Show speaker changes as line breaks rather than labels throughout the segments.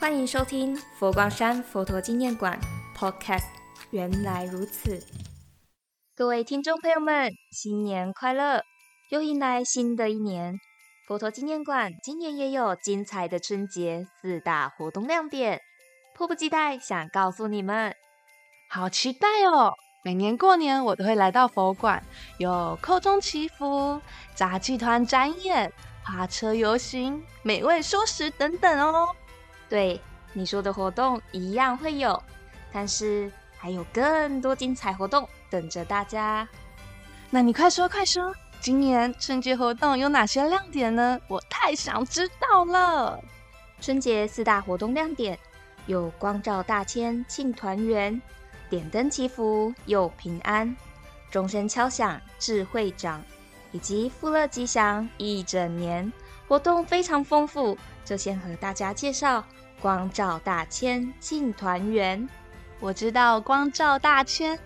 欢迎收听佛光山佛陀纪念馆 Podcast。原来如此，各位听众朋友们，新年快乐！又迎来新的一年。佛陀纪念馆今年也有精彩的春节四大活动亮点，迫不及待想告诉你们，
好期待哦！每年过年我都会来到佛馆，有空中祈福、杂技团展演、花车游行、美味蔬食等等哦。
对，你说的活动一样会有，但是还有更多精彩活动等着大家。
那你快说快说！今年春节活动有哪些亮点呢？我太想知道了。
春节四大活动亮点有光照大千庆团圆、点灯祈福佑平安、钟声敲响智慧长，以及富乐吉祥一整年。活动非常丰富，就先和大家介绍光照大千庆团圆。
我知道光照大千。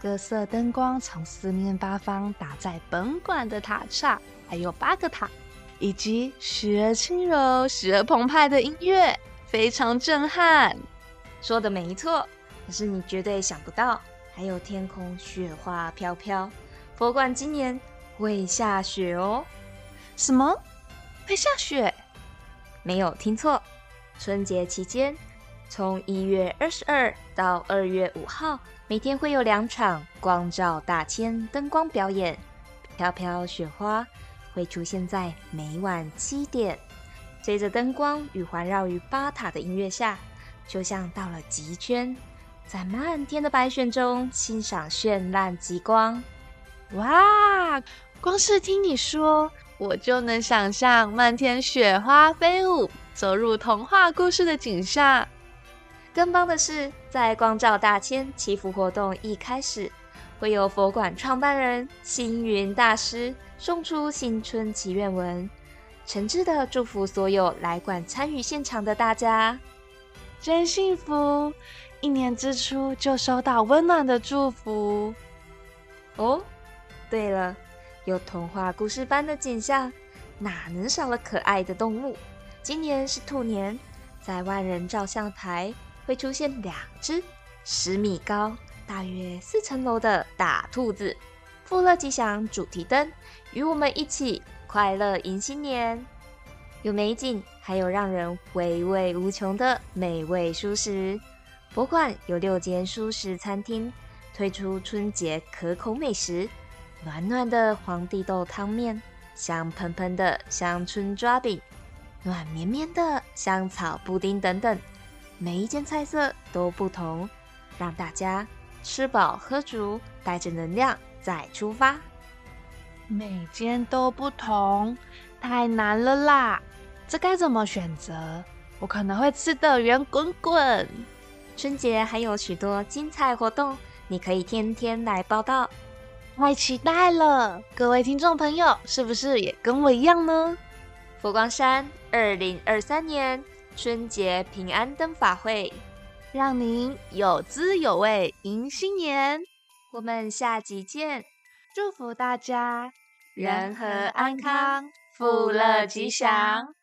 各色灯光从四面八方打在本馆的塔刹，还有八个塔，以及时而轻柔、时而澎湃的音乐，非常震撼。
说的没错，可是你绝对想不到，还有天空雪花飘飘，佛馆今年会下雪哦！
什么？会下雪？
没有听错，春节期间。从一月二十二到二月五号，每天会有两场光照大千灯光表演，飘飘雪花会出现在每晚七点。随着灯光与环绕于巴塔的音乐下，就像到了极圈，在漫天的白雪中欣赏绚烂极光。
哇！光是听你说，我就能想象漫天雪花飞舞，走入童话故事的景象。
更棒的是，在光照大千祈福活动一开始，会有佛馆创办人星云大师送出新春祈愿文，诚挚的祝福所有来馆参与现场的大家，
真幸福！一年之初就收到温暖的祝福。
哦，对了，有童话故事般的景象，哪能少了可爱的动物？今年是兔年，在万人照相台。会出现两只十米高、大约四层楼的大兔子，富乐吉祥主题灯，与我们一起快乐迎新年。有美景，还有让人回味无穷的美味蔬食。博馆有六间蔬食餐厅，推出春节可口美食：暖暖的皇帝豆汤面，香喷喷的香椿抓饼，软绵绵的香草布丁等等。每一件菜色都不同，让大家吃饱喝足，带着能量再出发。
每间都不同，太难了啦！这该怎么选择？我可能会吃的圆滚滚。
春节还有许多精彩活动，你可以天天来报道。
太期待了！各位听众朋友，是不是也跟我一样呢？
佛光山二零二三年。春节平安灯法会，
让您有滋有味迎新年。
我们下集见，
祝福大家
人和安康，富乐吉祥。